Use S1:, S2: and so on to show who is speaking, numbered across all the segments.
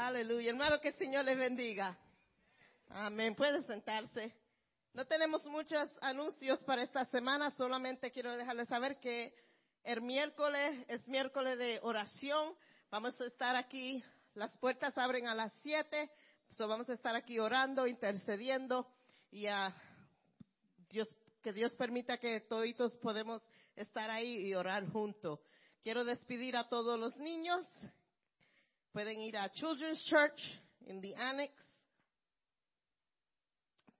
S1: Aleluya. Hermano, que el Señor les bendiga. Amén. Puede sentarse. No tenemos muchos anuncios para esta semana, solamente quiero dejarles saber que el miércoles es miércoles de oración. Vamos a estar aquí, las puertas abren a las siete, so vamos a estar aquí orando, intercediendo y a Dios, que Dios permita que todos podemos estar ahí y orar juntos. Quiero despedir a todos los niños. Pueden ir a Children's Church in the Annex.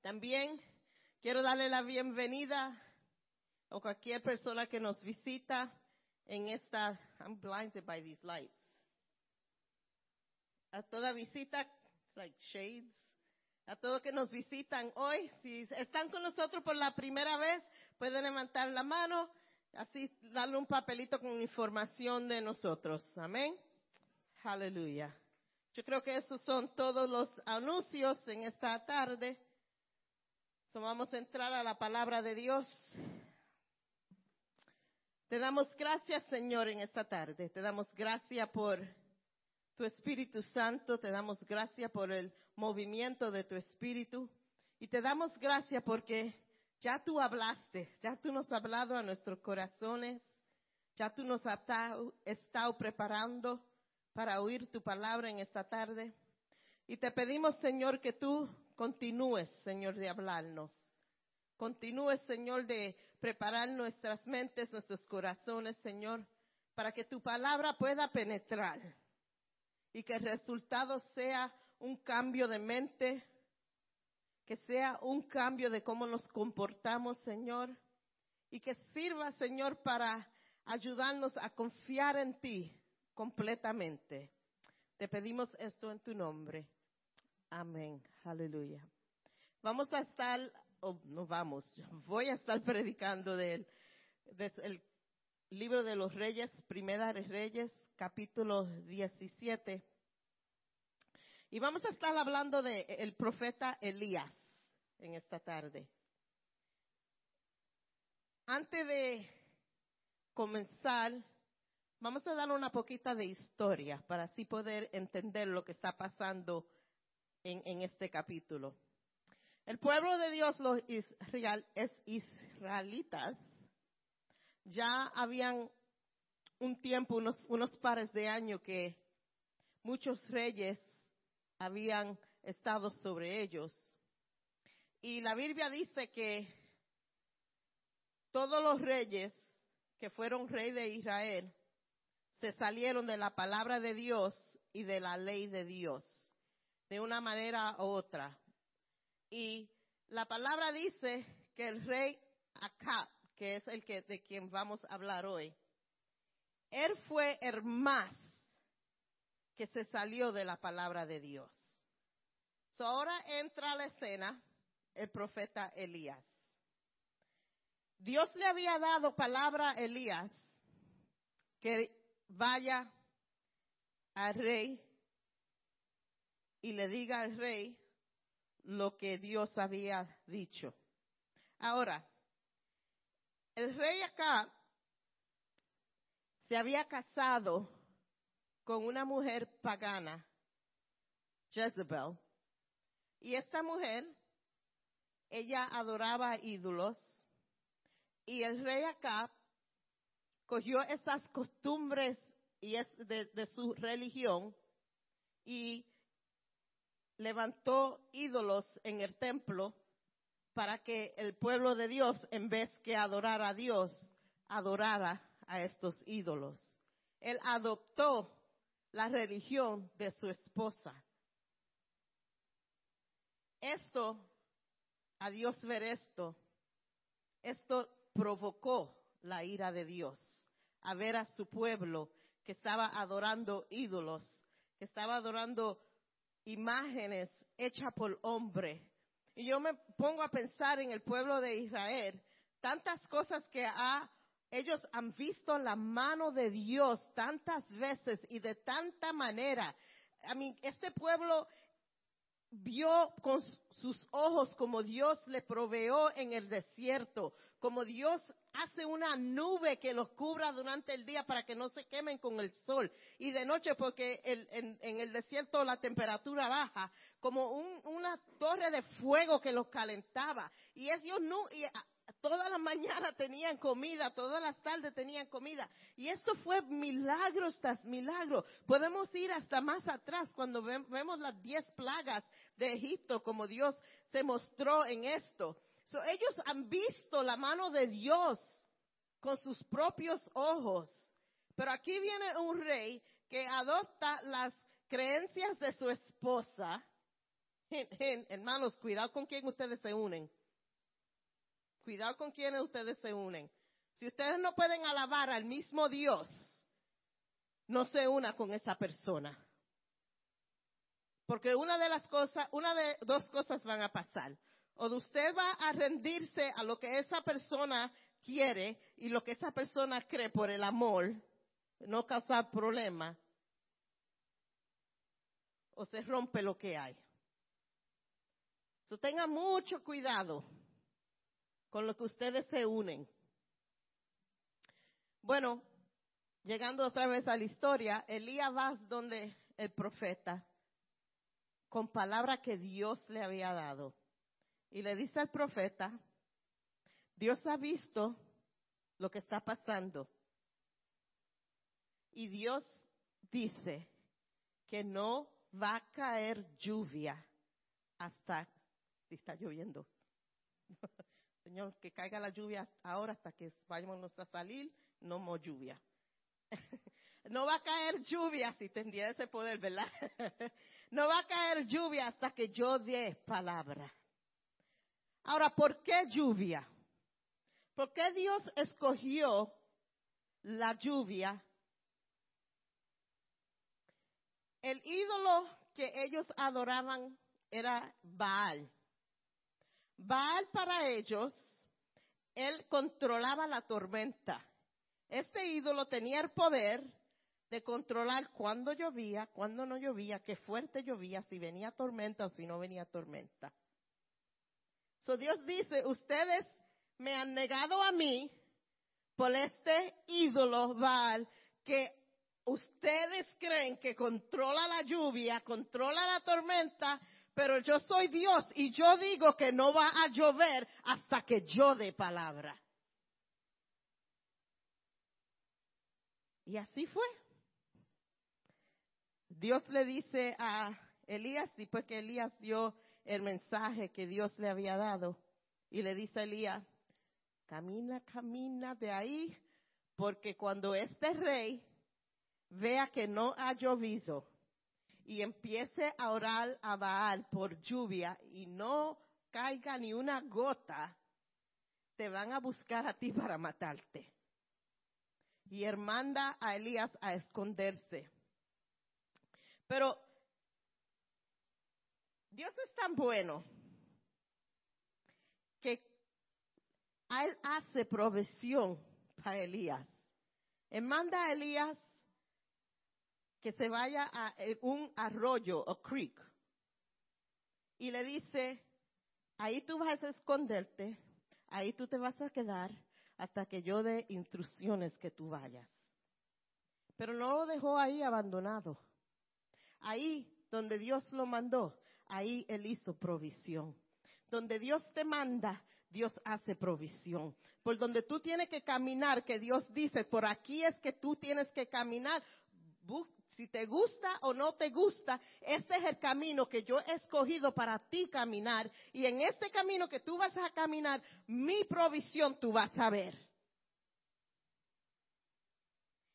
S1: También quiero darle la bienvenida a cualquier persona que nos visita en esta. I'm blinded by these lights. A toda visita, like shades. A todos que nos visitan hoy, si están con nosotros por la primera vez, pueden levantar la mano, así darle un papelito con información de nosotros. Amén. Aleluya. Yo creo que esos son todos los anuncios en esta tarde. So vamos a entrar a la palabra de Dios. Te damos gracias, Señor, en esta tarde. Te damos gracias por tu Espíritu Santo. Te damos gracias por el movimiento de tu Espíritu. Y te damos gracias porque ya tú hablaste, ya tú nos has hablado a nuestros corazones, ya tú nos has estado preparando para oír tu palabra en esta tarde. Y te pedimos, Señor, que tú continúes, Señor, de hablarnos. Continúes, Señor, de preparar nuestras mentes, nuestros corazones, Señor, para que tu palabra pueda penetrar y que el resultado sea un cambio de mente, que sea un cambio de cómo nos comportamos, Señor, y que sirva, Señor, para ayudarnos a confiar en ti completamente. Te pedimos esto en tu nombre. Amén. Aleluya. Vamos a estar, o no vamos, voy a estar predicando del, del libro de los Reyes, Primera de Reyes, capítulo 17. Y vamos a estar hablando del el profeta Elías en esta tarde. Antes de comenzar, Vamos a dar una poquita de historia para así poder entender lo que está pasando en, este capítulo. El pueblo de Dios, los israelitas, ya habían un tiempo, unos pares de años que muchos reyes habían estado sobre ellos. Y la Biblia dice que todos los reyes que fueron rey de Israel se salieron de la palabra de Dios y de la ley de Dios, de una manera u otra. Y la palabra dice que el rey Acab, que es el que, de quien vamos a hablar hoy, él fue el más que se salió de la palabra de Dios. ahora entra a la escena el profeta Elías. Dios le había dado palabra a Elías que vaya al rey y le diga al rey lo que Dios había dicho. Ahora, el rey acá se había casado con una mujer pagana, Jezebel, y esta mujer, ella adoraba ídolos, y el rey acá cogió esas costumbres y es de, su religión y levantó ídolos en el templo para que el pueblo de Dios, en vez que adorar a Dios, adorara a estos ídolos. Él adoptó la religión de su esposa. Esto, a Dios ver esto, esto provocó la ira de Dios a ver a su pueblo que estaba adorando ídolos, que estaba adorando imágenes hechas por hombre. Y yo me pongo a pensar en el pueblo de Israel, tantas cosas que ellos han visto la mano de Dios tantas veces y de tanta manera. A mí, este pueblo vio con sus ojos como Dios le proveó en el desierto, como Dios hace una nube que los cubra durante el día para que no se quemen con el sol y de noche porque en, el desierto la temperatura baja, como una torre de fuego que los calentaba y ellos no, y todas las mañanas tenían comida, todas las tardes tenían comida. Y eso fue milagro tras milagro. Podemos ir hasta más atrás cuando vemos las diez plagas de Egipto, como Dios se mostró en esto. Ellos han visto la mano de Dios con sus propios ojos. Pero aquí viene un rey que adopta las creencias de su esposa. hermanos, cuidado con quién ustedes se unen. Cuidado con quienes ustedes se unen. Si ustedes no pueden alabar al mismo Dios, no se una con esa persona. Porque una de las cosas, una de dos cosas van a pasar. O usted va a rendirse a lo que esa persona quiere y lo que esa persona cree por el amor, no causar problema, o se rompe lo que hay. So, tenga mucho cuidado con lo que ustedes se unen. Bueno, llegando otra vez a la historia, Elías va donde el profeta con palabra que Dios le había dado. Y le dice al profeta, Dios ha visto lo que está pasando. Y Dios dice que no va a caer lluvia hasta, si está lloviendo, Señor, que caiga la lluvia ahora hasta que vayamos a salir, no more lluvia. no va a caer lluvia, si tendría ese poder, ¿verdad? no va a caer lluvia hasta que yo dé palabra. Ahora, ¿por qué lluvia? ¿Por qué Dios escogió la lluvia? El ídolo que ellos adoraban era Baal. Baal para ellos, él controlaba la tormenta. Este ídolo tenía el poder de controlar cuándo llovía, cuándo no llovía, qué fuerte llovía, si venía tormenta o si no venía tormenta. So Dios dice, ustedes me han negado a mí por este ídolo Baal que ustedes creen que controla la lluvia, controla la tormenta, pero yo soy Dios y yo digo que no va a llover hasta que yo dé palabra. Y así fue. Dios le dice a Elías, pues que Elías dio el mensaje que Dios le había dado, y le dice a Elías, camina, camina de ahí, porque cuando este rey vea que no ha llovido, y empiece a orar a Baal por lluvia y no caiga ni una gota, te van a buscar a ti para matarte. Y él a Elías a esconderse. Pero Dios es tan bueno que él hace provisión para Elías. Él manda a Elías que se vaya a eh, un arroyo o creek y le dice, ahí tú vas a esconderte, ahí tú te vas a quedar hasta que yo dé instrucciones que tú vayas. Pero no lo dejó ahí abandonado. Ahí donde Dios lo mandó, ahí Él hizo provisión. Donde Dios te manda, Dios hace provisión. Por donde tú tienes que caminar, que Dios dice, por aquí es que tú tienes que caminar, si te gusta o no te gusta, este es el camino que yo he escogido para ti caminar. Y en este camino que tú vas a caminar, mi provisión tú vas a ver.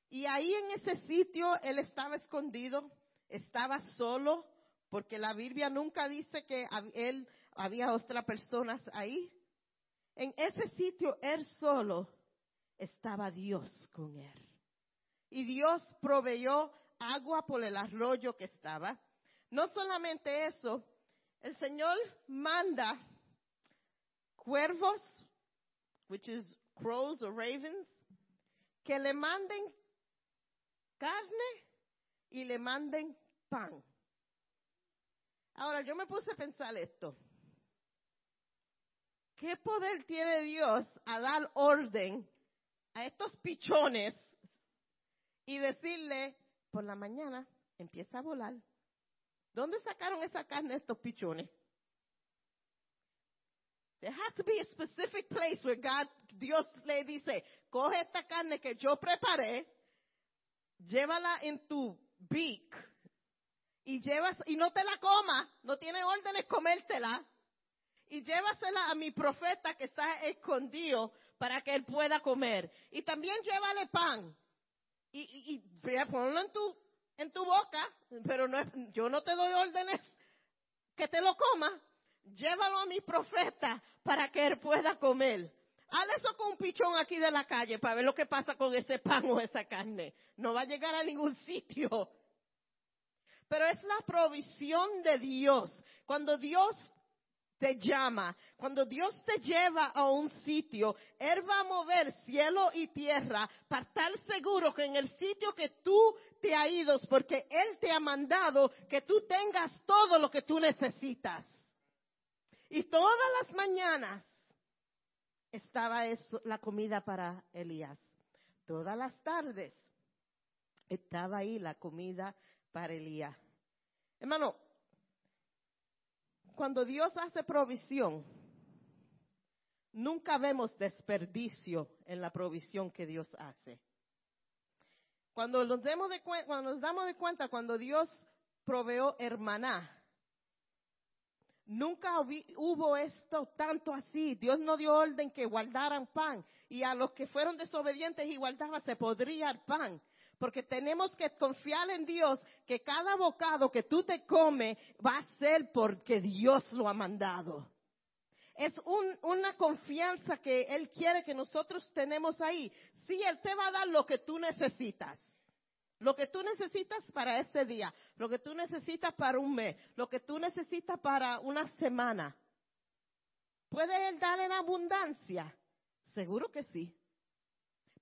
S1: Y ahí en ese sitio él estaba escondido, estaba solo, porque la Biblia nunca dice que él había otras personas ahí. En ese sitio él solo estaba Dios con él. Y Dios proveyó agua por el arroyo que estaba. No solamente eso, el Señor manda cuervos, which is crows or ravens, que le manden carne y le manden pan. Ahora, yo me puse a pensar esto. ¿Qué poder tiene Dios a dar orden a estos pichones y decirle, por la mañana empieza a volar? ¿Dónde sacaron esa carne estos pichones? There has to be a specific place where God, Dios le dice, coge esta carne que yo preparé, llévala en tu beak y llevas y no te la comas, no tiene órdenes comértela y llévasela a mi profeta que está escondido para que él pueda comer y también llévale pan y, ponlo en tu en tu boca, pero no yo no te doy órdenes que te lo coma, llévalo a mi profeta para que él pueda comer. Haz eso con un pichón aquí de la calle para ver lo que pasa con ese pan o esa carne. No va a llegar a ningún sitio. Pero es la provisión de Dios. Cuando Dios te llama, cuando Dios te lleva a un sitio, Él va a mover cielo y tierra para estar seguro que en el sitio que tú te has ido, porque Él te ha mandado que tú tengas todo lo que tú necesitas. Y todas las mañanas estaba eso, la comida para Elías. Todas las tardes estaba ahí la comida para Elías. Hermano, cuando Dios hace provisión, nunca vemos desperdicio en la provisión que Dios hace. Cuando nos, demos de, cuando nos damos de cuenta, cuando Dios proveó hermaná, Nunca hubo esto tanto así. Dios no dio orden que guardaran pan. Y a los que fueron desobedientes y guardaban se podría el pan. Porque tenemos que confiar en Dios que cada bocado que tú te comes va a ser porque Dios lo ha mandado. Es una confianza que Él quiere que nosotros tenemos ahí. Sí, Él te va a dar lo que tú necesitas. Lo que tú necesitas para ese día, lo que tú necesitas para un mes, lo que tú necesitas para una semana. ¿Puede Él dar en abundancia? Seguro que sí.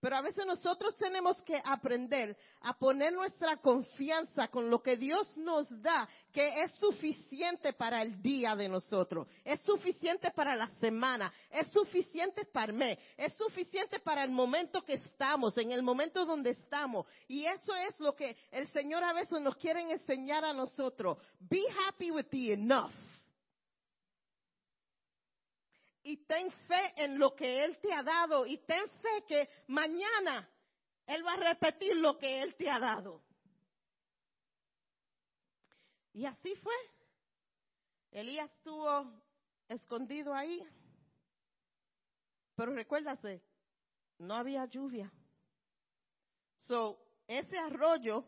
S1: Pero a veces nosotros tenemos que aprender a poner nuestra confianza con lo que Dios nos da, que es suficiente para el día de nosotros, es suficiente para la semana, es suficiente para el mes, es suficiente para el momento que estamos, en el momento donde estamos. Y eso es lo que el Señor a veces nos quiere enseñar a nosotros. Be happy with the enough y ten fe en lo que Él te ha dado y ten fe que mañana Él va a repetir lo que Él te ha dado. Y así fue. Elías estuvo escondido ahí. Pero recuérdase, no había lluvia. So, ese arroyo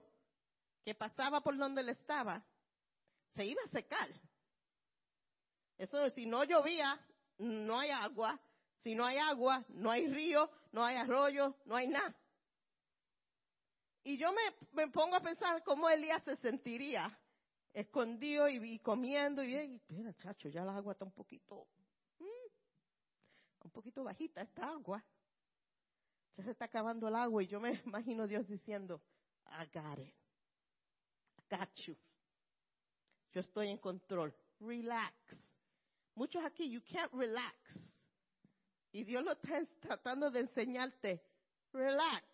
S1: que pasaba por donde él estaba, se iba a secar. Eso si no llovía, no hay agua. Si no hay agua, no hay río, no hay arroyo, no hay nada. Y yo me, pongo a pensar cómo Elías se sentiría escondido y, comiendo y, y mira, chacho, ya la agua está un poquito, mm, un poquito bajita esta agua. Ya se está acabando el agua y yo me imagino Dios diciendo, I got got you. Yo estoy en control. Relax. Muchos aquí, you can't relax. Y Dios lo está tratando de enseñarte. Relax.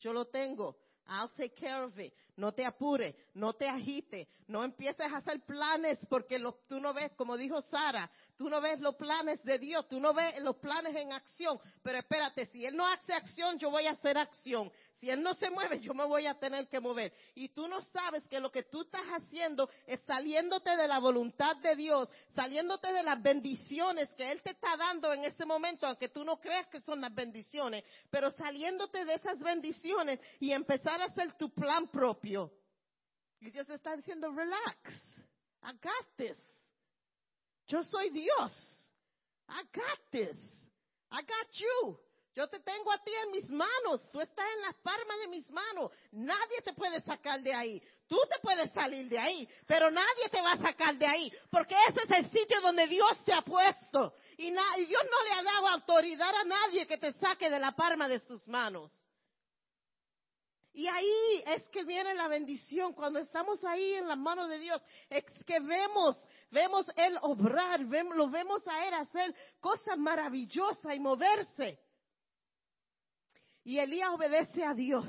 S1: Yo lo tengo. I'll take care of it. No te apure, no te agite, no empieces a hacer planes porque tú no ves, como dijo Sara, tú no ves los planes de Dios, tú no ves los planes en acción. Pero espérate, si Él no hace acción, yo voy a hacer acción. Si Él no se mueve, yo me voy a tener que mover. Y tú no sabes que lo que tú estás haciendo es saliéndote de la voluntad de Dios, saliéndote de las bendiciones que Él te está dando en ese momento, aunque tú no creas que son las bendiciones, pero saliéndote de esas bendiciones y empezar a hacer tu plan propio. Y Dios está diciendo, relax, I got this. Yo soy Dios. I got this. I got you. Yo te tengo a ti en mis manos, tú estás en las palmas de mis manos, nadie te puede sacar de ahí. Tú te puedes salir de ahí, pero nadie te va a sacar de ahí, porque ese es el sitio donde Dios te ha puesto. Y, y Dios no le ha dado autoridad a nadie que te saque de la palma de sus manos. Y ahí es que viene la bendición. Cuando estamos ahí en las manos de Dios, es que vemos, vemos Él obrar, lo vemos a Él hacer cosas maravillosas y moverse. Y Elías obedece a Dios.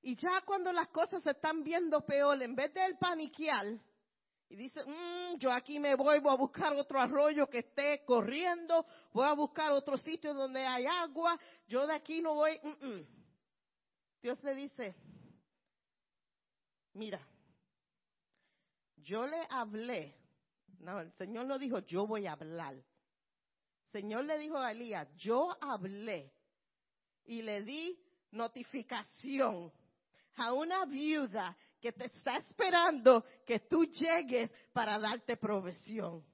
S1: Y ya cuando las cosas se están viendo peor, en vez de él paniquear, y dice, mm, yo aquí me voy, voy a buscar otro arroyo que esté corriendo, voy a buscar otro sitio donde hay agua, yo de aquí no voy. Mm, mm". Dios le dice, mira, yo le hablé, no, el Señor no dijo, yo voy a hablar. El Señor le dijo a Elías, yo hablé y le di notificación a una viuda que te está esperando que tú llegues para darte provisión.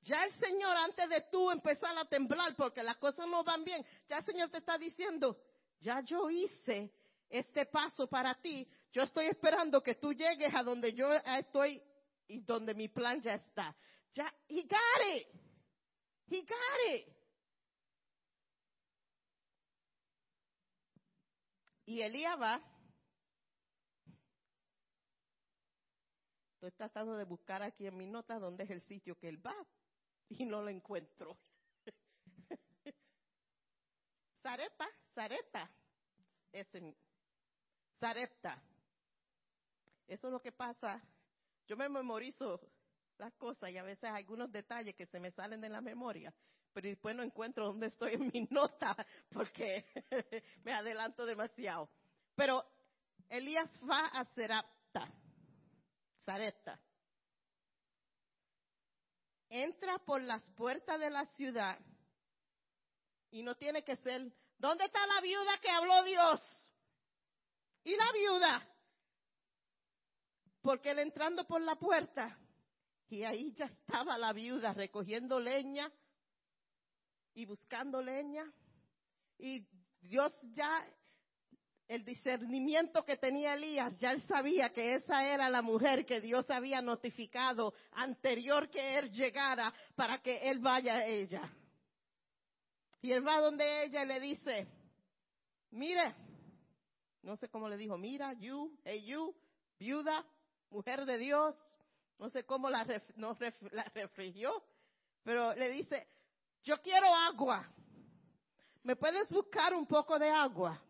S1: Ya el Señor, antes de tú empezar a temblar porque las cosas no van bien, ya el Señor te está diciendo, ya yo hice este paso para ti, yo estoy esperando que tú llegues a donde yo estoy y donde mi plan ya está. Ya, he got it. He got it. Y Elías va. Estoy tratando de buscar aquí en mi nota dónde es el sitio que él va y no lo encuentro. Zarepa, Zareta, ese, Zarepta. Eso es lo que pasa. Yo me memorizo las cosas y a veces algunos detalles que se me salen de la memoria pero después no encuentro dónde estoy en mi nota porque me adelanto demasiado. Pero Elías va a Serapta, Sarepta. Entra por las puertas de la ciudad y no tiene que ser, ¿dónde está la viuda que habló Dios? ¿Y la viuda? Porque él entrando por la puerta y ahí ya estaba la viuda recogiendo leña, y buscando leña. Y Dios ya, el discernimiento que tenía Elías, ya él sabía que esa era la mujer que Dios había notificado anterior que él llegara para que él vaya a ella. Y él va donde ella y le dice, mire, no sé cómo le dijo, mira, you, hey you, viuda, mujer de Dios, no sé cómo la, la refrigió, pero le dice, yo quiero agua. ¿Me puedes buscar un poco de agua?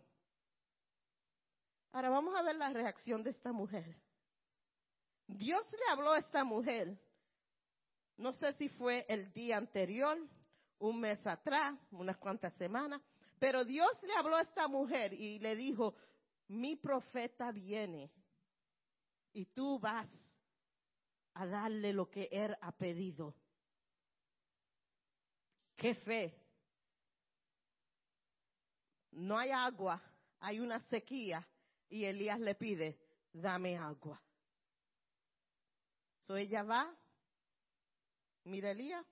S1: Ahora vamos a ver la reacción de esta mujer. Dios le habló a esta mujer. No sé si fue el día anterior, un mes atrás, unas cuantas semanas, pero Dios le habló a esta mujer y le dijo, mi profeta viene y tú vas a darle lo que él ha pedido. Qué fe. No hay agua, hay una sequía y Elías le pide, dame agua. So ella va, mira Elías,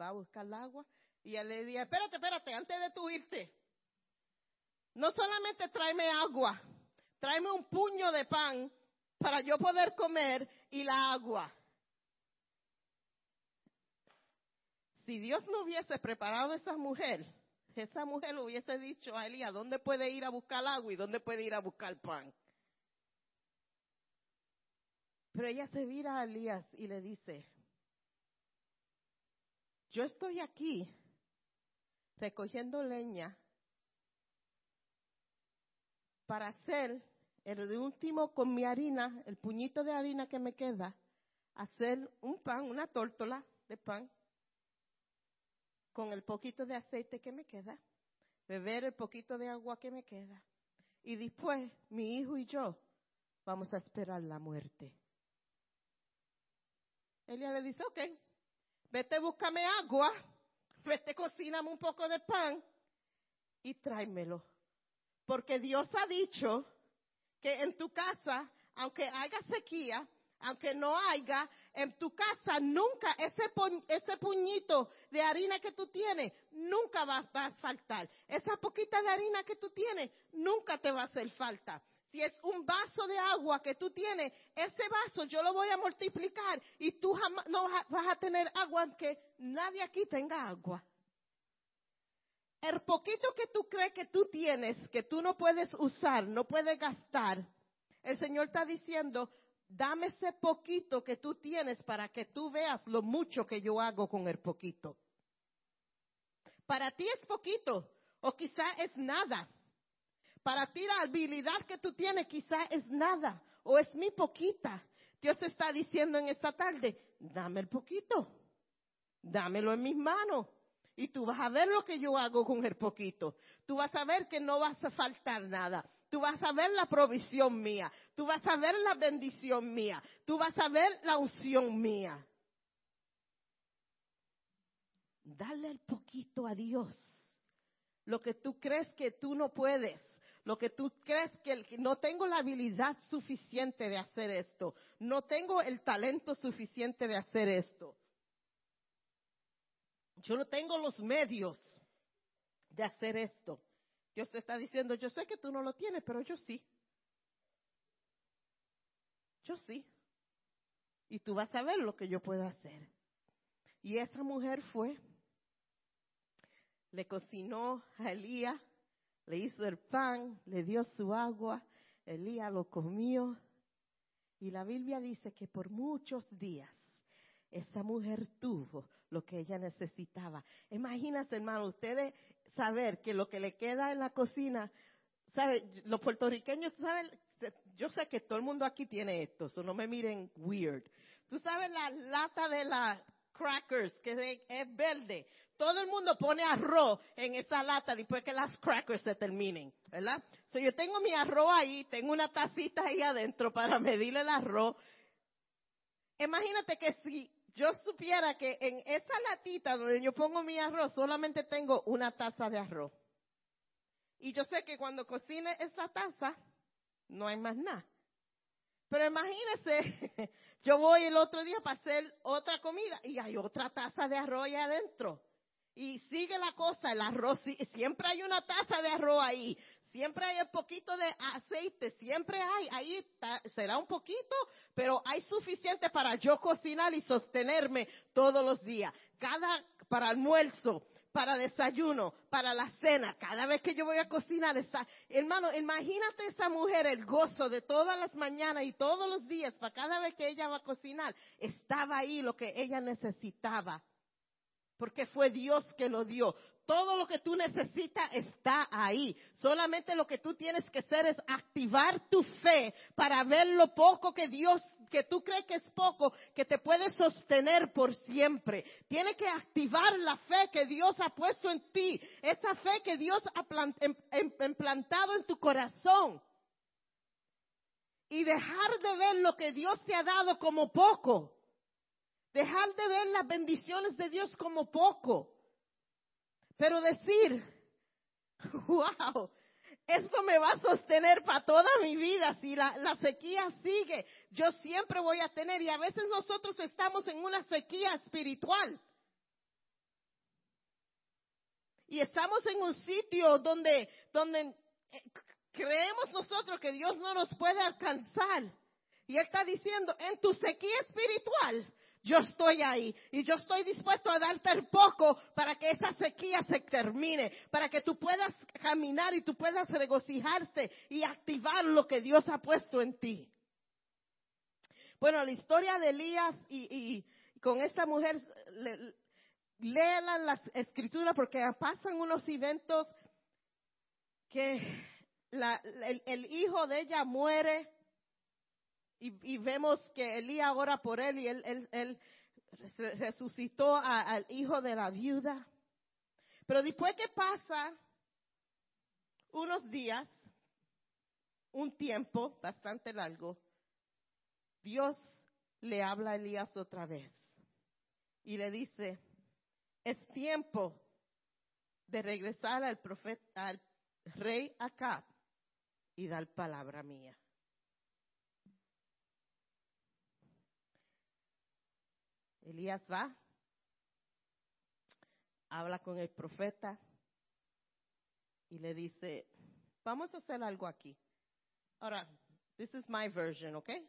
S1: va a buscar el agua y él le dice, espérate, espérate, antes de tú irte, no solamente tráeme agua, tráeme un puño de pan para yo poder comer y la agua. si Dios no hubiese preparado a esa mujer, esa mujer hubiese dicho a Elías dónde puede ir a buscar agua y dónde puede ir a buscar pan. Pero ella se vira a Elías y le dice, yo estoy aquí recogiendo leña para hacer el último con mi harina, el puñito de harina que me queda, hacer un pan, una tórtola de pan con el poquito de aceite que me queda, beber el poquito de agua que me queda. Y después mi hijo y yo vamos a esperar la muerte. Elia le dice, ok, vete, búscame agua, vete, cocíname un poco de pan y tráemelo. Porque Dios ha dicho que en tu casa, aunque haya sequía, aunque no haya en tu casa, nunca ese, puñito de harina que tú tienes, nunca va, a faltar. Esa poquita de harina que tú tienes, nunca te va a hacer falta. Si es un vaso de agua que tú tienes, ese vaso yo lo voy a multiplicar y tú no vas a tener agua aunque nadie aquí tenga agua. El poquito que tú crees que tú tienes, que tú no puedes usar, no puedes gastar, el Señor está diciendo, dame ese poquito que tú tienes para que tú veas lo mucho que yo hago con el poquito. Para ti es poquito, o quizá es nada. Para ti la habilidad que tú tienes quizá es nada, o es muy poquita. Dios está diciendo en esta tarde, dame el poquito, dámelo en mis manos. Y tú vas a ver lo que yo hago con el poquito. Tú vas a ver que no vas a faltar nada. Tú vas a ver la provisión mía. Tú vas a ver la bendición mía. Tú vas a ver la unción mía. Dale el poquito a Dios. Lo que tú crees que tú no puedes. Lo que tú crees que no tengo la habilidad suficiente de hacer esto. No tengo el talento suficiente de hacer esto. Yo no tengo los medios de hacer esto. Dios te está diciendo, yo sé que tú no lo tienes, pero yo sí. Yo sí. Y tú vas a ver lo que yo puedo hacer. Y esa mujer fue, le cocinó a Elías, le hizo el pan, le dio su agua, Elías lo comió. Y la Biblia dice que por muchos días esa mujer tuvo lo que ella necesitaba. Imagínense, hermano, ustedes saber que lo que le queda en la cocina, ¿sabe? Los puertorriqueños, ¿saben? Yo sé que todo el mundo aquí tiene esto, no me miren weird. Tú sabes la lata de las crackers, que es verde. Todo el mundo pone arroz en esa lata después que las crackers se terminen, ¿verdad? So yo tengo mi arroz ahí, tengo una tacita ahí adentro para medir el arroz. Imagínate que si yo supiera que en esa latita donde yo pongo mi arroz solamente tengo una taza de arroz. Y yo sé que cuando cocine esa taza no hay más nada. Pero imagínese, yo voy el otro día para hacer otra comida y hay otra taza de arroz ahí adentro. Y sigue la cosa, el arroz, siempre hay una taza de arroz ahí. Siempre hay un poquito de aceite, siempre hay, ahí será un poquito, pero hay suficiente para yo cocinar y sostenerme todos los días. Cada, para almuerzo, para desayuno, para la cena, cada vez que yo voy a cocinar, está, hermano, imagínate esa mujer, el gozo de todas las mañanas y todos los días, para cada vez que ella va a cocinar, estaba ahí lo que ella necesitaba porque fue Dios que lo dio. Todo lo que tú necesitas está ahí. Solamente lo que tú tienes que hacer es activar tu fe para ver lo poco que Dios, que tú crees que es poco, que te puede sostener por siempre. Tienes que activar la fe que Dios ha puesto en ti. Esa fe que Dios ha em, em, implantado en tu corazón. Y dejar de ver lo que Dios te ha dado como poco Dejar de ver las bendiciones de Dios como poco. Pero decir, wow, esto me va a sostener para toda mi vida. Si la, la, sequía sigue, yo siempre voy a tener. Y a veces nosotros estamos en una sequía espiritual. Y estamos en un sitio donde, donde eh, creemos nosotros que Dios no nos puede alcanzar. Y Él está diciendo, en tu sequía espiritual, yo estoy ahí y yo estoy dispuesto a darte el poco para que esa sequía se termine, para que tú puedas caminar y tú puedas regocijarte y activar lo que Dios ha puesto en ti. Bueno, la historia de Elías y, con esta mujer, léala las escrituras porque pasan unos eventos que el hijo de ella muere y, vemos que Elías ora por él y él, él, resucitó al hijo de la viuda. Pero después que pasa unos días, un tiempo bastante largo, Dios le habla a Elías otra vez y le dice, es tiempo de regresar al profeta, al rey Acab y dar palabra mía. Elías va, habla con el profeta y le dice, vamos a hacer algo aquí. Ahora, this is my version, okay?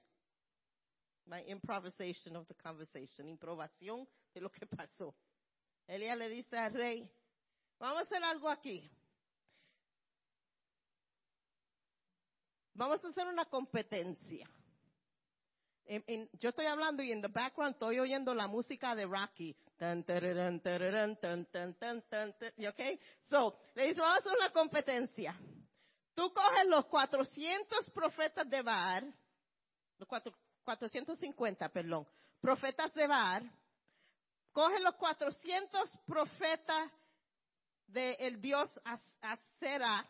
S1: My improvisation of the conversation, improvisación de lo que pasó. Elías le dice al rey, Vamos a hacer algo aquí. Vamos a hacer una competencia. Yo estoy hablando y en the background estoy oyendo la música de Rocky. Tan, tararán, tararán, tan, tan, tan, tan, tan, ¿y ¿Ok? So, le dice, vamos a hacer una competencia. Tú coges los 400 profetas de Baal, los cuatro- 450, perdón, profetas de Baal, coge los 400 profetas del dios As- Asera,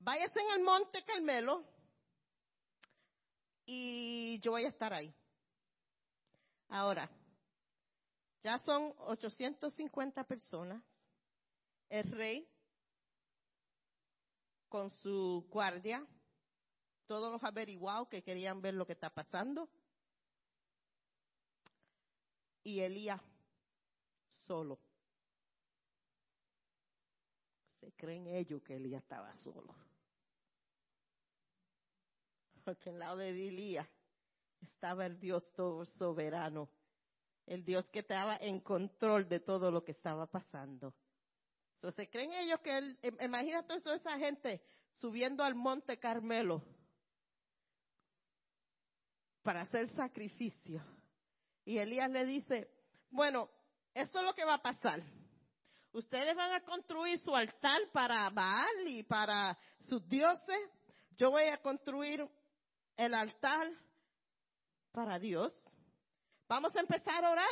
S1: váyase en el monte Carmelo y yo voy a estar ahí. Ahora, ya son 850 personas. El rey con su guardia, todos los averiguados que querían ver lo que está pasando. Y Elías solo. Se creen ellos que Elías estaba solo. Porque al lado de Elías estaba el Dios todo soberano, el Dios que estaba en control de todo lo que estaba pasando. So, se creen ellos que él, im- imagínate eso, esa gente subiendo al monte Carmelo para hacer sacrificio. Y Elías le dice, bueno, esto es lo que va a pasar. Ustedes van a construir su altar para Baal y para sus dioses. Yo voy a construir el altar para Dios. Vamos a empezar a orar.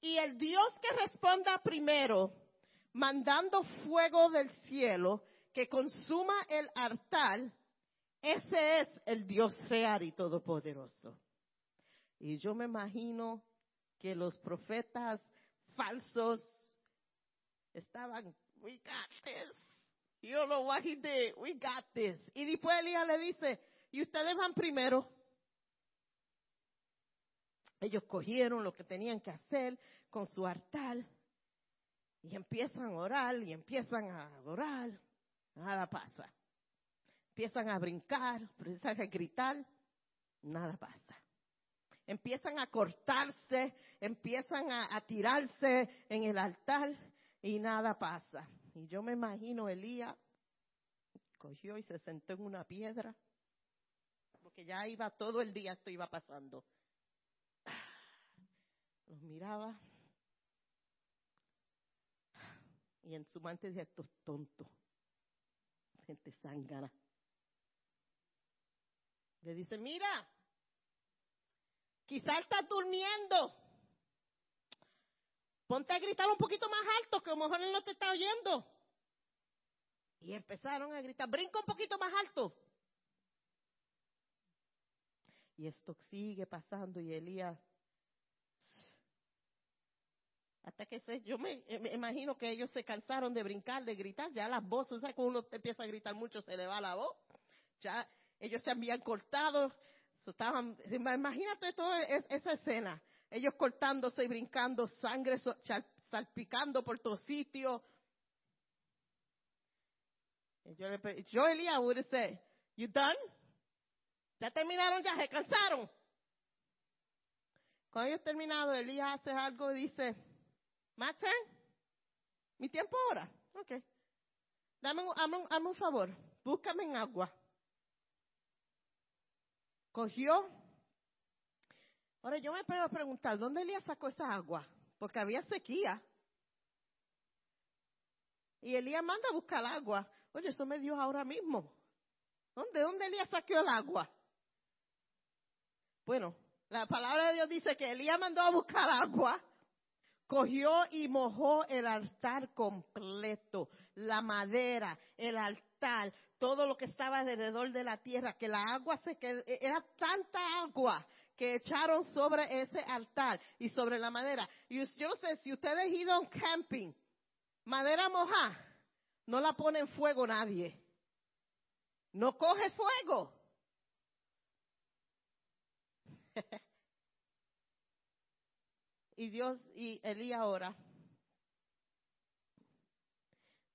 S1: Y el Dios que responda primero, mandando fuego del cielo que consuma el altar, ese es el Dios real y todopoderoso. Y yo me imagino que los profetas falsos estaban, we got this. You don't we got this. Y después Elías le dice, y ustedes van primero. Ellos cogieron lo que tenían que hacer con su altar y empiezan a orar y empiezan a adorar. Nada pasa. Empiezan a brincar, empiezan a gritar. Nada pasa. Empiezan a cortarse, empiezan a, a tirarse en el altar y nada pasa. Y yo me imagino Elías cogió y se sentó en una piedra, porque ya iba todo el día, esto iba pasando. Los miraba y en su mente decía, estos tontos, gente zángana. Le dice, mira, quizá estás durmiendo. Ponte a gritar un poquito más alto, que a lo mejor él no te está oyendo. Y empezaron a gritar, brinca un poquito más alto. Y esto sigue pasando y Elías, hasta que se, yo me, me imagino que ellos se cansaron de brincar, de gritar, ya las voces, sea, cuando uno empieza a gritar mucho se le va la voz. Ya ellos se habían cortado, estaban, imagínate toda es- esa escena, ellos cortándose y brincando, sangre salpicando por todos sitios. Yo, Elías would said, you done? ¿Ya terminaron ya? ¿Se cansaron? Cuando ellos terminaron, Elías hace algo y dice, my? ¿Mi tiempo ahora? Ok. Dame un, hazme un- favor, búscame en agua. Cogió. Ahora yo me puedo preguntar, ¿dónde Elías sacó esa agua? Porque había sequía. Y Elías manda a buscar agua. Oye, eso me dio ahora mismo. ¿Dónde, dónde Elías sacó el agua? Bueno, la palabra de Dios dice que Elías mandó a buscar agua, cogió y mojó el altar completo, la madera, el altar, todo lo que estaba alrededor de la tierra, que la agua se quedó, era tanta agua que echaron sobre ese altar y sobre la madera. Y yo no sé si ustedes han ido a un camping, madera moja, no la pone en fuego nadie. No coge fuego. Y Dios y Elías ora.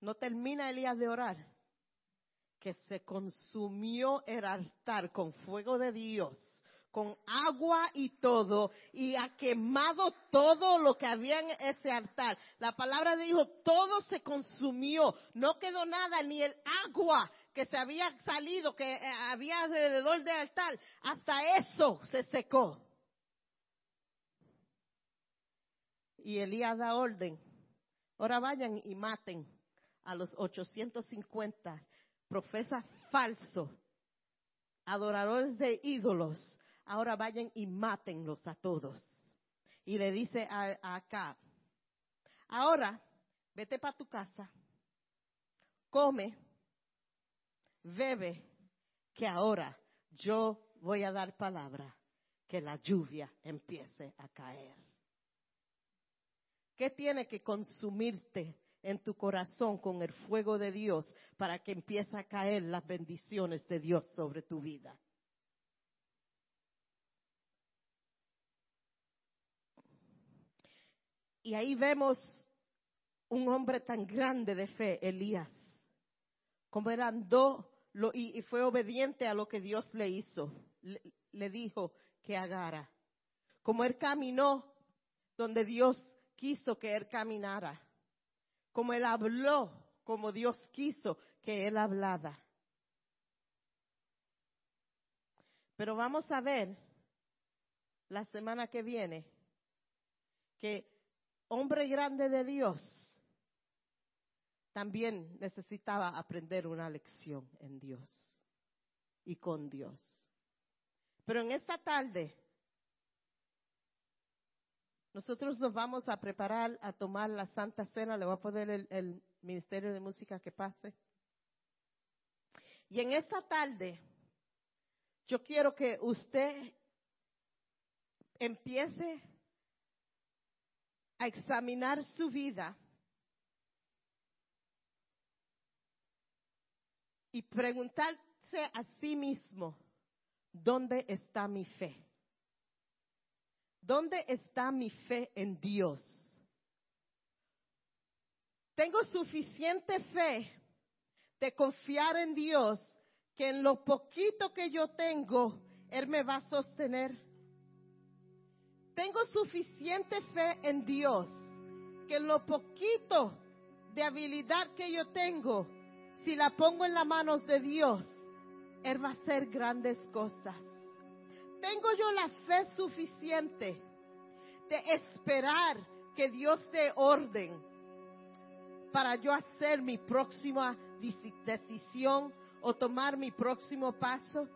S1: No termina Elías de orar, que se consumió el altar con fuego de Dios, con agua y todo, y ha quemado todo lo que había en ese altar. La palabra dijo, todo se consumió, no quedó nada, ni el agua que se había salido, que eh, había alrededor del altar, hasta eso se secó. Y Elías da orden, ahora vayan y maten a los 850 profesas falsos, adoradores de ídolos, ahora vayan y mátenlos a todos. Y le dice a, acá, ahora vete para tu casa, come, bebe, que ahora yo voy a dar palabra que la lluvia empiece a caer. ¿Qué tiene que consumirte en tu corazón con el fuego de Dios para que empiece a caer las bendiciones de Dios sobre tu vida. Y ahí vemos un hombre tan grande de fe, Elías, como él andó y, fue obediente a lo que Dios le hizo, le, le dijo que hagara. Como él caminó donde Dios quiso que él caminara como Él habló, como Dios quiso que Él hablara. Pero vamos a ver la semana que viene que hombre grande de Dios también necesitaba aprender una lección en Dios y con Dios. Pero en esta tarde nosotros nos vamos a preparar a tomar la Santa Cena. Le voy a poner el, Ministerio de Música que pase. Y en esta tarde, yo quiero que usted empiece a examinar su vida y preguntarse a sí mismo, ¿dónde está mi fe? ¿Dónde está mi fe en Dios? Tengo suficiente fe de confiar en Dios que en lo poquito que yo tengo, Él me va a sostener. Tengo suficiente fe en Dios que en lo poquito de habilidad que yo tengo, si la pongo en las manos de Dios, Él va a hacer grandes cosas. Tengo yo la fe suficiente de esperar que Dios dé orden para yo hacer mi próxima decisión o tomar mi próximo paso?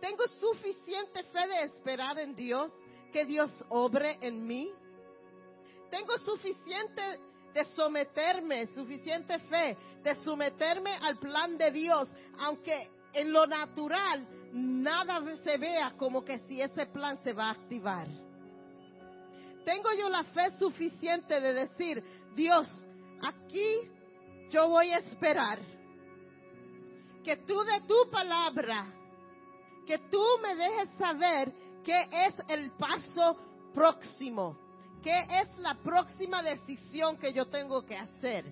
S1: ¿Tengo suficiente fe de esperar en Dios que Dios obre en mí? ¿Tengo suficiente de someterme, suficiente fe de someterme al plan de Dios, aunque en lo natural nada se vea como que si ese plan se va a activar. Tengo yo la fe suficiente de decir, Dios, aquí yo voy a esperar que tú de tu palabra, que tú me dejes saber qué es el paso próximo, qué es la próxima decisión que yo tengo que hacer.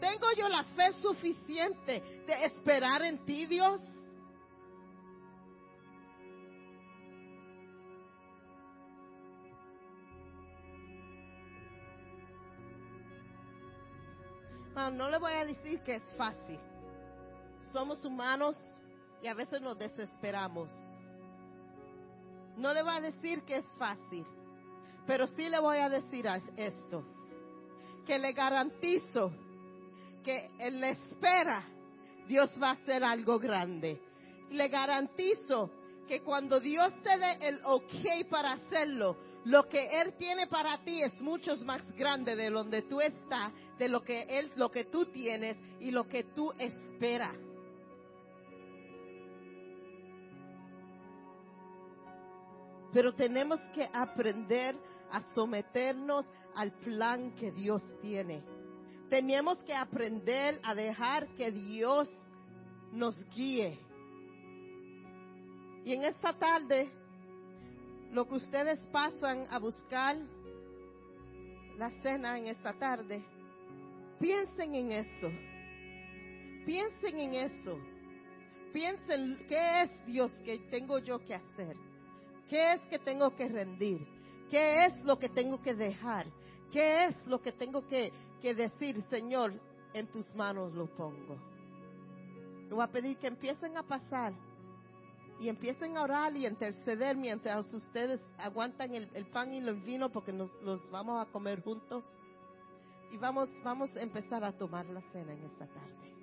S1: ¿Tengo yo la fe suficiente de esperar en ti, Dios? no le voy a decir que es fácil. Somos humanos y a veces nos desesperamos. No le voy a decir que es fácil, pero sí le voy a decir esto, que le garantizo que en espera Dios va a hacer algo grande. Le garantizo que cuando Dios te dé el ok para hacerlo, lo que Él tiene para ti es mucho más grande de donde tú estás, de lo que Él, lo que tú tienes y lo que tú esperas. Pero tenemos que aprender a someternos al plan que Dios tiene. Tenemos que aprender a dejar que Dios nos guíe. Y en esta tarde, lo que ustedes pasan a buscar la cena en esta tarde, piensen en eso. Piensen en eso. Piensen qué es Dios que tengo yo que hacer.
S2: ¿Qué es que tengo que rendir? ¿Qué es lo que tengo que dejar? ¿Qué es lo que tengo que que decir, Señor, en tus manos lo pongo. Le voy a pedir que empiecen a pasar y empiecen a orar y a interceder mientras ustedes aguantan el, pan y el vino porque nos los vamos a comer juntos. Y vamos, vamos a empezar a tomar la cena en esta tarde.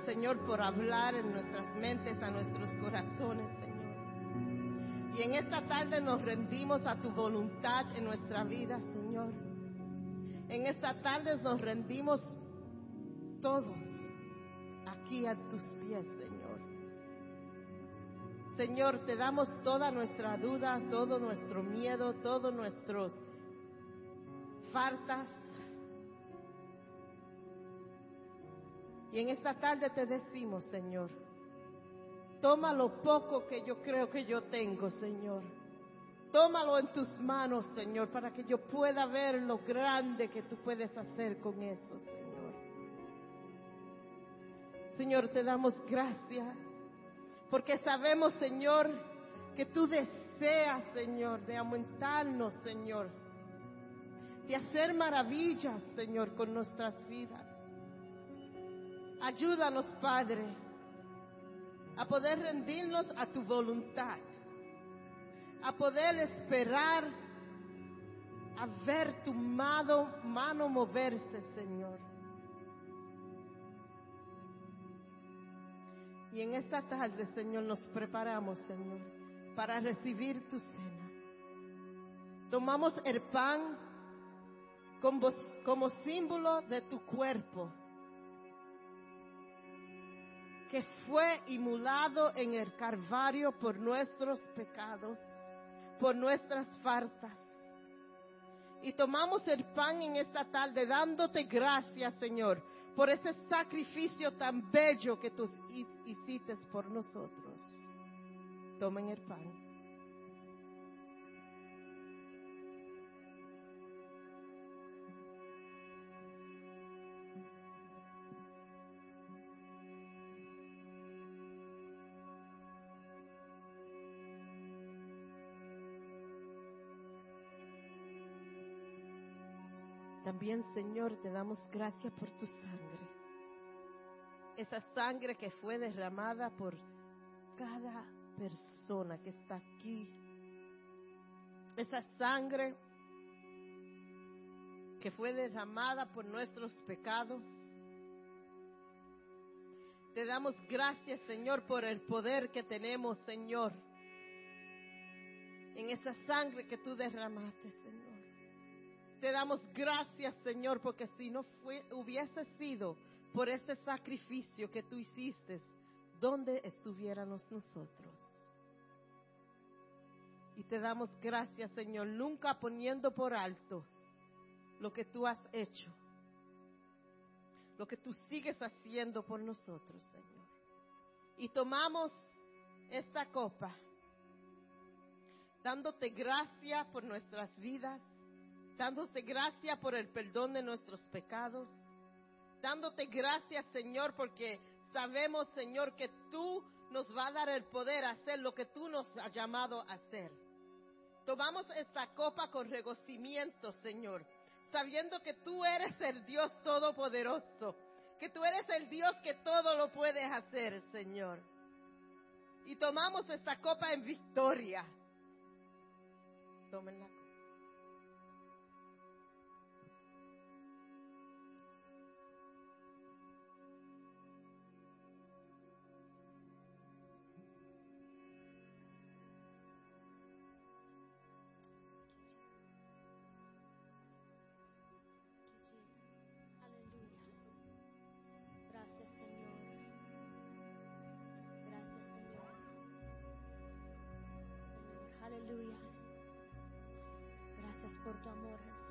S2: Señor, por hablar en nuestras mentes, a nuestros corazones, Señor. Y en esta tarde nos rendimos a tu voluntad en nuestra vida, Señor. En esta tarde nos rendimos todos aquí a tus pies, Señor. Señor, te damos toda nuestra duda, todo nuestro miedo, todos nuestros faltas, Y en esta tarde te decimos, Señor, toma lo poco que yo creo que yo tengo, Señor.
S1: Tómalo en tus manos, Señor, para que yo pueda ver lo grande que tú puedes hacer con eso, Señor. Señor, te damos gracias, porque sabemos, Señor, que tú deseas, Señor, de aumentarnos, Señor, de hacer maravillas, Señor, con nuestras vidas. Ayúdanos, Padre, a poder rendirnos a tu voluntad, a poder esperar, a ver tu mano, mano moverse, Señor. Y en esta tarde, Señor, nos preparamos, Señor, para recibir tu cena. Tomamos el pan como, como símbolo de tu cuerpo que fue inmolado en el Calvario por nuestros pecados, por nuestras faltas. Y tomamos el pan en esta tarde dándote gracias, Señor, por ese sacrificio tan bello que tú hiciste por nosotros. Tomen el pan. También, Señor, te damos gracias por tu sangre. Esa sangre que fue derramada por cada persona que está aquí. Esa sangre que fue derramada por nuestros pecados. Te damos gracias, Señor, por el poder que tenemos, Señor, en esa sangre que tú derramaste, Señor. Te damos gracias, Señor, porque si no hubiese sido por ese sacrificio que tú hiciste, ¿dónde estuviéramos nosotros? Y te damos gracias, Señor, nunca poniendo por alto lo que tú has hecho, lo que tú sigues haciendo por nosotros, Señor. Y tomamos esta copa, dándote gracias por nuestras vidas, dándote gracias por el perdón de nuestros pecados, dándote gracias, Señor, porque sabemos, Señor, que tú nos va a dar el poder a hacer lo que tú nos has llamado a hacer. Tomamos esta copa con regocimiento, Señor, sabiendo que tú eres el Dios todopoderoso, que tú eres el Dios que todo lo puedes hacer, Señor. Y tomamos esta copa en victoria. Tómenla.
S2: Gracias por tu amor, Jesús,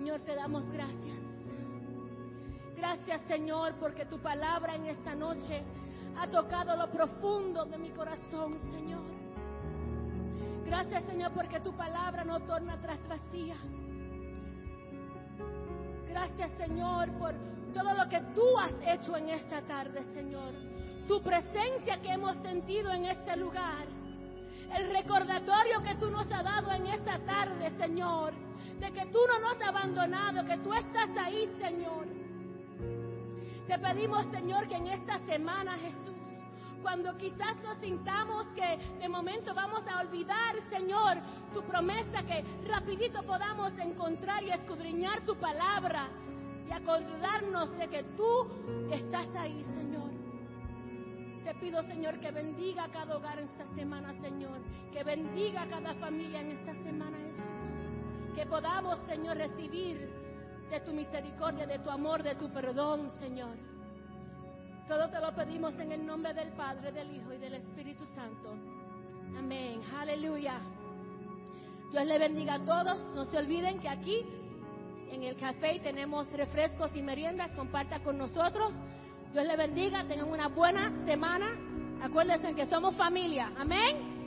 S2: Señor, te damos gracias. Gracias, Señor, porque tu palabra en esta noche ha tocado lo profundo de mi corazón, Señor. Gracias, Señor, porque tu palabra no torna atrás vacía. Gracias, Señor, por todo lo que tú has hecho en esta tarde, Señor. Tu presencia que hemos sentido en este lugar. El recordatorio que tú nos has dado en esta tarde, Señor. De que tú no nos has abandonado, que tú estás ahí, Señor. Te pedimos, Señor, que en esta semana, Jesús, cuando quizás nos sintamos que de momento vamos a olvidar, Señor, tu promesa, que rapidito podamos encontrar y escudriñar tu palabra y acordarnos de que tú estás ahí, Señor. Te pido, Señor, que bendiga cada hogar en esta semana, Señor. Que bendiga cada familia en esta semana. Que podamos, Señor, recibir de tu misericordia, de tu amor, de tu perdón, Señor. Todo te lo pedimos en el nombre del Padre, del Hijo y del Espíritu Santo. Amén. Aleluya. Dios le bendiga a todos. No se olviden que aquí en el café tenemos refrescos y meriendas. Comparta con nosotros. Dios le bendiga. Tengan una buena semana. Acuérdense que somos familia. Amén.